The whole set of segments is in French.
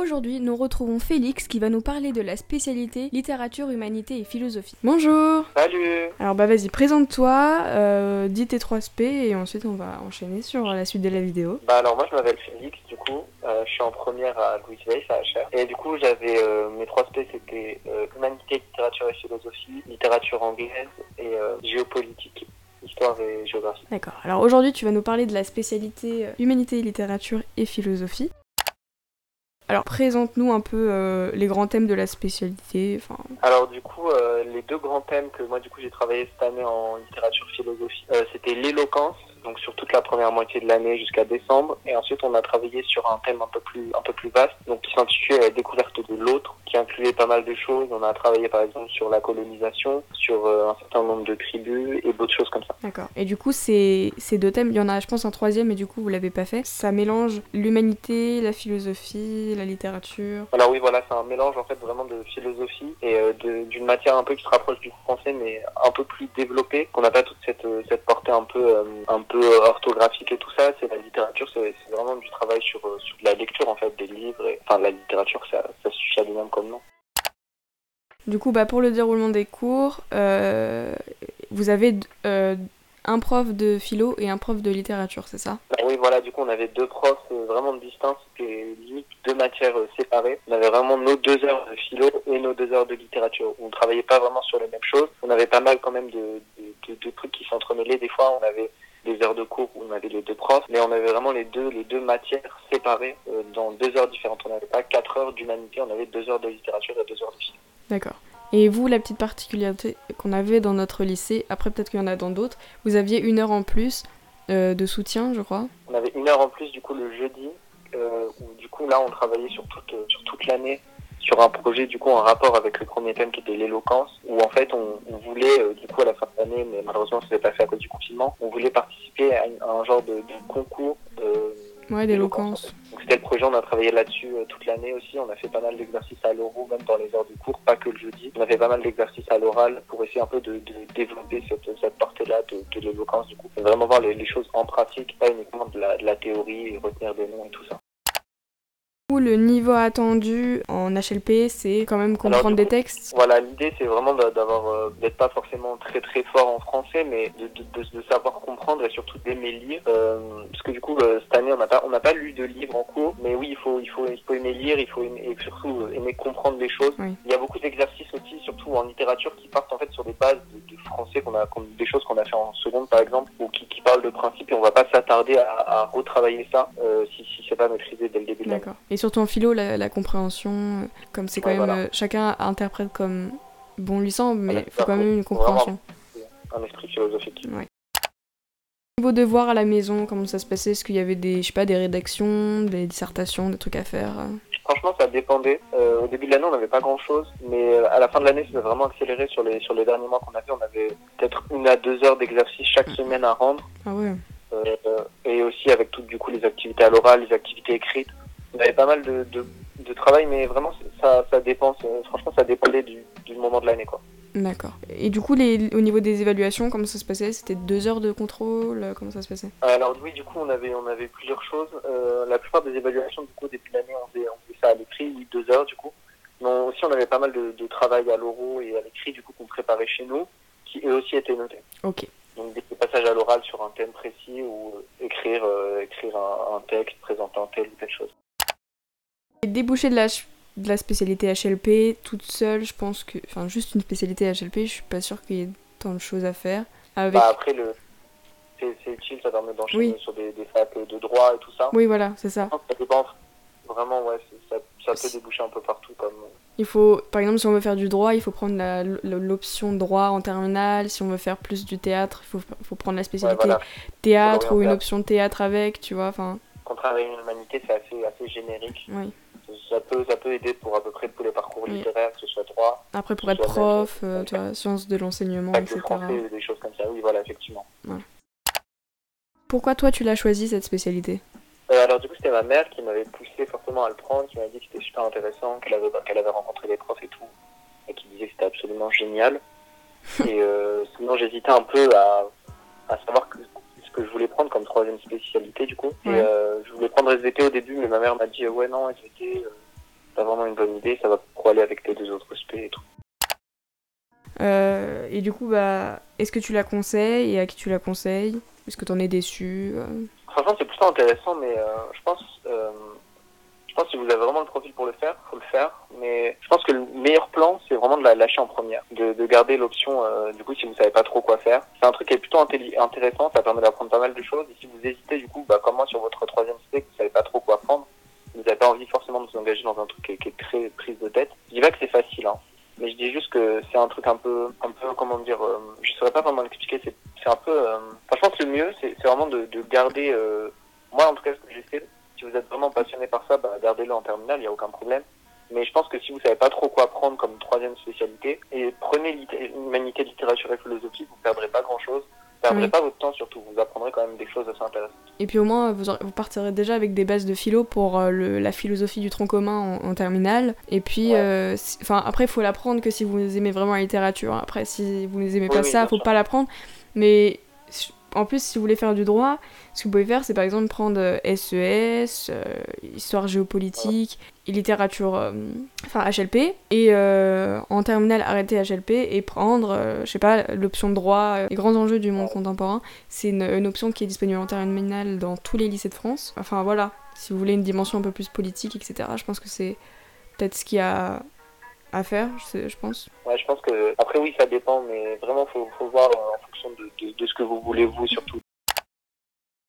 Aujourd'hui, nous retrouvons Félix qui va nous parler de la spécialité littérature, humanité et philosophie. Bonjour Salut Alors bah vas-y, présente-toi, euh, dis tes trois SP et ensuite on va enchaîner sur la suite de la vidéo. Bah alors moi je m'appelle Félix du coup, euh, je suis en première à Louis Weiss à HR. Et du coup j'avais euh, mes trois SP c'était euh, humanité, littérature et philosophie, littérature anglaise et euh, géopolitique. Histoire et géographie. D'accord. Alors aujourd'hui, tu vas nous parler de la spécialité humanité, littérature et philosophie. Alors présente-nous un peu euh, les grands thèmes de la spécialité. Enfin, Alors du coup euh, les deux grands thèmes que moi du coup j'ai travaillé cette année en littérature philosophie, euh, c'était l'éloquence, donc sur toute la première moitié de l'année jusqu'à décembre, et ensuite on a travaillé sur un thème un peu plus un peu plus vaste, donc qui s'intitulait la découverte de l'autre, qui incluait pas mal de choses. On a travaillé par exemple sur la colonisation, sur euh, un certain nombre de tribus et d'autres choses comme ça. D'accord. Et du coup, ces, ces deux thèmes, il y en a, je pense, un troisième, et du coup, vous l'avez pas fait. Ça mélange l'humanité, la philosophie, la littérature. Alors oui, voilà, c'est un mélange en fait vraiment de philosophie et euh, d'une matière un peu qui se rapproche du français, mais un peu plus développée, qu'on n'a pas toute cette, euh, cette portée un peu, euh, un peu orthographique et tout ça. C'est la littérature, c'est vraiment du travail sur, euh, sur la lecture en fait, des livres. Et, enfin, la littérature, ça, ça suffit à lui-même comme nom. Du coup, bah, pour le déroulement des cours, euh, vous avez euh, un prof de philo et un prof de littérature, c'est ça? Alors oui, voilà, du coup, on avait deux profs euh, vraiment distincts, c'était limite deux matières euh, séparées. On avait vraiment nos deux heures de philo et nos deux heures de littérature. On travaillait pas vraiment sur les mêmes choses. On avait pas mal quand même de, de, de- de trucs qui s'entremêlaient. Des fois, on avait des heures de cours où on avait les deux profs, mais on avait vraiment les deux, les deux matières séparées euh, dans deux heures différentes. On n'avait pas quatre heures d'humanité, on avait deux heures de littérature et deux heures de philo. D'accord. Et vous, la petite particularité qu'on avait dans notre lycée, après peut-être qu'il y en a dans d'autres, vous aviez une heure en plus euh, de soutien, je crois. On avait une heure en plus du coup le jeudi, euh, où du coup là on travaillait sur toute, sur toute l'année sur un projet du coup en rapport avec le premier thème qui était l'éloquence, où en fait on, on voulait euh, du coup à la fin de l'année, mais malheureusement ça s'est pas fait à cause du confinement, on voulait participer à, une- à un genre de, de concours de Ouais, d'éloquence. donc c'était le projet, on a travaillé là-dessus euh, toute l'année aussi, on a fait pas mal d'exercices à l'oral, même dans les heures de cours, pas que le jeudi. On a fait pas mal d'exercices à l'oral pour essayer un peu de, de développer cette, cette portée-là de, de l'éloquence du coup. Vraiment voir les, les choses en pratique, pas uniquement de la, de la théorie et retenir des noms et tout ça. Le niveau attendu en HLP, c'est quand même comprendre des coup- textes. Voilà, l'idée c'est vraiment d'a- d'avoir, euh, d'être pas forcément très très fort en français, mais de, de, de, de savoir comprendre et surtout d'aimer lire. Euh, parce que du coup, euh, cette année, on n'a pas, on n'a pas lu de livres en cours, mais oui, il faut, il faut, il faut aimer lire, il faut aimer, et surtout euh, aimer comprendre les choses. Oui. Il y a beaucoup d'exercices aussi, surtout en littérature, qui partent en fait sur des bases de, de français qu'on a, des choses qu'on a fait en seconde par exemple, ou qui, qui parlent de principes et on va pas s'attarder à, à retravailler ça euh, si, si c'est pas maîtrisé dès le début de l'année. D'accord. Et surtout en philo, la, la compréhension, euh, comme c'est quand Ouais, même. voilà. euh, chacun interprète comme bon lui semble, mais il faut quand même une compréhension. Un esprit philosophique. Niveau devoir à la maison, comment ça se passait? Est-ce qu'il y avait des, je sais pas, des rédactions, des dissertations, des trucs à faire euh? Franchement, ça dépendait. Euh, au début de l'année, on n'avait pas grand-chose, mais à la fin de l'année, ça s'est vraiment accéléré sur les sur les derniers mois qu'on a fait. On avait peut-être une à deux heures d'exercice chaque semaine à rendre, Ah ouais. euh, et aussi avec toutes du coup les activités à l'oral, les activités écrites. On avait pas mal de, de, de travail, mais vraiment ça ça dépend. c'est- Franchement, ça dépendait du, du moment de l'année, quoi. D'accord. Et du coup, les, au niveau des évaluations, comment ça se passait? C'était deux heures de contrôle euh, Comment ça se passait? Alors oui, du coup, on avait on avait plusieurs choses. Euh, la plupart des évaluations, du coup, au début de l'année, on faisait, on faisait ça à l'écrit, deux heures, du coup. Mais aussi, on avait pas mal de, de travail à l'oral et à l'écrit, du coup, qu'on préparait chez nous, qui eux aussi étaient notés. Ok. Donc des passages à l'oral sur un thème précis ou euh, écrire euh, écrire un, un texte présentant telle ou telle chose. Les débouchés de la, ch- de la spécialité HLP, toute seule, je pense que. Enfin, juste une spécialité HLP, je suis pas sûre qu'il y ait tant de choses à faire. Avec. Bah, après le c'est utile, ça permet d'enchaîner Oui. sur des, des facs de droit et tout ça. Oui, voilà, c'est ça. Ça dépend vraiment, ouais, ça, ça peut déboucher un peu partout comme Il faut, par exemple, si on veut faire du droit, il faut prendre l'option droit en terminale. Si on veut faire plus du théâtre, il faut, faut prendre la Ouais, spécialité voilà. théâtre ou une option théâtre avec, tu vois. Enfin, Contraire à une humanité, c'est assez, assez générique. oui. Ça peut, ça peut aider pour à peu près tous les parcours Oui. littéraires, que ce soit droit, Après, pour être même, prof, euh, tu vois, sciences de l'enseignement, etc. français, des choses comme ça. Oui, voilà, effectivement. Pourquoi toi, tu l'as choisi cette spécialité? Euh, alors du coup, c'était ma mère qui m'avait poussé fortement à le prendre, qui m'a dit que c'était super intéressant, qu'elle avait, qu'elle avait rencontré des profs et tout, et qui disait que c'était absolument génial. et euh, sinon, j'hésitais un peu à, à savoir que, ce que je voulais prendre comme troisième spécialité du coup. Et euh, je voulais prendre SVT au début, mais ma mère m'a dit ouais non, SVT, euh, pas vraiment une bonne idée, ça va trop aller avec tes deux autres spé et tout. Euh, Et du coup, bah, est-ce que tu la conseilles et à qui tu la conseilles? Est-ce que t'en es déçu? Franchement, c'est plutôt intéressant, mais euh, je pense, euh, je pense que si vous avez vraiment le profil pour le faire, faut le faire. Mais je pense que le meilleur plan, c'est vraiment de la lâcher en première, de, de garder l'option. du coup, si vous savez pas trop quoi faire, c'est un truc qui est plutôt intéressant. Ça permet d'apprendre pas mal de choses. Et si vous hésitez, du coup, bah, comme moi sur votre troisième spé, que vous savez pas trop quoi prendre, vous n'avez pas envie forcément de vous engager dans un truc qui est, très prise de tête. Je dis pas que c'est facile, hein. Mais je dis juste que c'est un truc un peu, un peu, comment dire, euh, je saurais pas vraiment l'expliquer. C'est, un peu, je pense que le mieux, c'est, vraiment de, de garder, euh, moi en tout cas, ce que fait. Si vous êtes vraiment passionné par ça, bah, gardez-le en terminale, il n'y a aucun problème. Mais je pense que si vous savez pas trop quoi puis au moins, vous, aurez- vous partirez déjà avec des bases de philo pour euh, le- la philosophie du tronc commun en, en terminale. Et puis, Ouais. euh, si- enfin, après, il faut l'apprendre que si vous aimez vraiment la littérature. Après, si vous n'aimez pas oui, ça, bien faut sûr. pas l'apprendre. Mais en plus, si vous voulez faire du droit, ce que vous pouvez faire, c'est par exemple prendre euh, SES, euh, histoire géopolitique, littérature, euh, enfin HLP, et en terminale arrêter HLP et prendre, je sais pas, l'option droit, les grands enjeux du monde contemporain. C'est une, une option qui est disponible en terminale dans tous les lycées de France. Enfin voilà, si vous voulez une dimension un peu plus politique, etc., je pense que c'est peut-être ce qu'il y a à faire, je, pense. Ouais, je pense que, après oui, ça dépend, mais vraiment, faut, faut voir en fonction de ce que vous voulez vous surtout.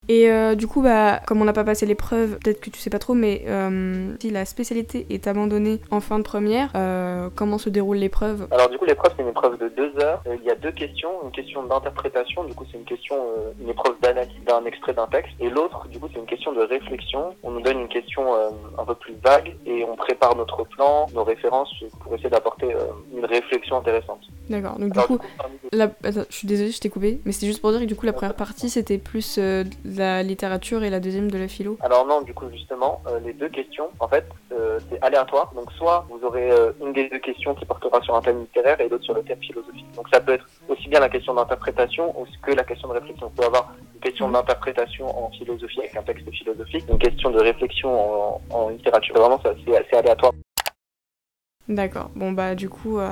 Et euh, du coup, bah, comme on n'a pas passé l'épreuve, peut-être que tu sais pas trop, mais euh, si la spécialité est abandonnée en fin de première, euh, comment se déroule l'épreuve? Alors du coup l'épreuve c'est une épreuve de deux heures. Euh, il y a deux questions, une question d'interprétation, du coup c'est une question, euh, une épreuve d'analyse d'un extrait d'un texte, et l'autre du coup c'est une question de réflexion. On nous donne une question euh, un peu plus vague et on prépare notre plan, nos références pour essayer d'apporter une réflexion intéressante. D'accord, donc du Alors, coup, du la... attends, je suis désolée, je t'ai coupé, mais c'était juste pour dire que du coup, la première partie c'était plus euh, de la littérature et la deuxième de la philo. Alors non, du coup justement, euh, les deux questions, en fait, euh, c'est aléatoire. Donc soit vous aurez euh, une des deux questions qui portera sur un thème littéraire et l'autre sur le thème philosophique. Donc ça peut être aussi bien la question d'interprétation que la question de réflexion. Vous pouvez avoir une question d'interprétation en philosophie avec un texte philosophique, une question de réflexion en, en littérature. Vraiment, c'est assez aléatoire. D'accord, bon bah du coup, euh,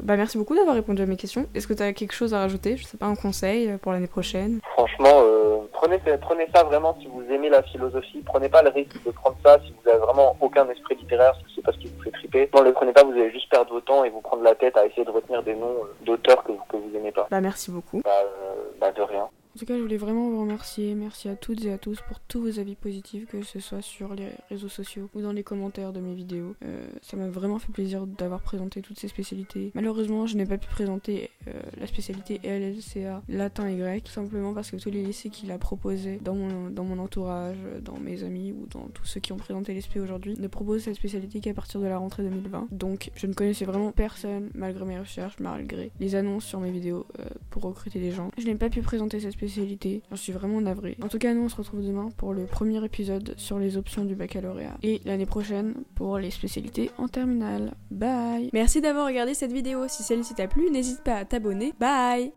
bah merci beaucoup d'avoir répondu à mes questions. Est-ce que tu as quelque chose à rajouter? Je sais pas, un conseil euh, pour l'année prochaine? Franchement, euh, prenez, prenez ça vraiment si vous aimez la philosophie. Prenez pas le risque de prendre ça si vous avez vraiment aucun esprit littéraire, si c'est parce qu'il vous fait triper. Non, le prenez pas, vous allez juste perdre votre temps et vous prendre la tête à essayer de retenir des noms d'auteurs que vous, que vous aimez pas. Bah merci beaucoup. Bah, euh, bah de rien. En tout cas, je voulais vraiment vous remercier. Merci à toutes et à tous pour tous vos avis positifs, que ce soit sur les réseaux sociaux ou dans les commentaires de mes vidéos. Euh, ça m'a vraiment fait plaisir d'avoir présenté toutes ces spécialités. Malheureusement, je n'ai pas pu présenter euh, la spécialité LLCA latin et grec, simplement parce que tous les lycées qui la proposaient dans mon, dans mon entourage, dans mes amis ou dans tous ceux qui ont présenté l'SP aujourd'hui, ne proposent cette spécialité qu'à partir de la rentrée 2020. Donc, je ne connaissais vraiment personne, malgré mes recherches, malgré les annonces sur mes vidéos euh, pour recruter des gens. Je n'ai pas pu présenter cette j'en suis vraiment navrée. En tout cas, nous on se retrouve demain pour le premier épisode sur les options du baccalauréat et l'année prochaine pour les spécialités en terminale. Bye Merci d'avoir regardé cette vidéo, si celle-ci t'a plu, n'hésite pas à t'abonner. Bye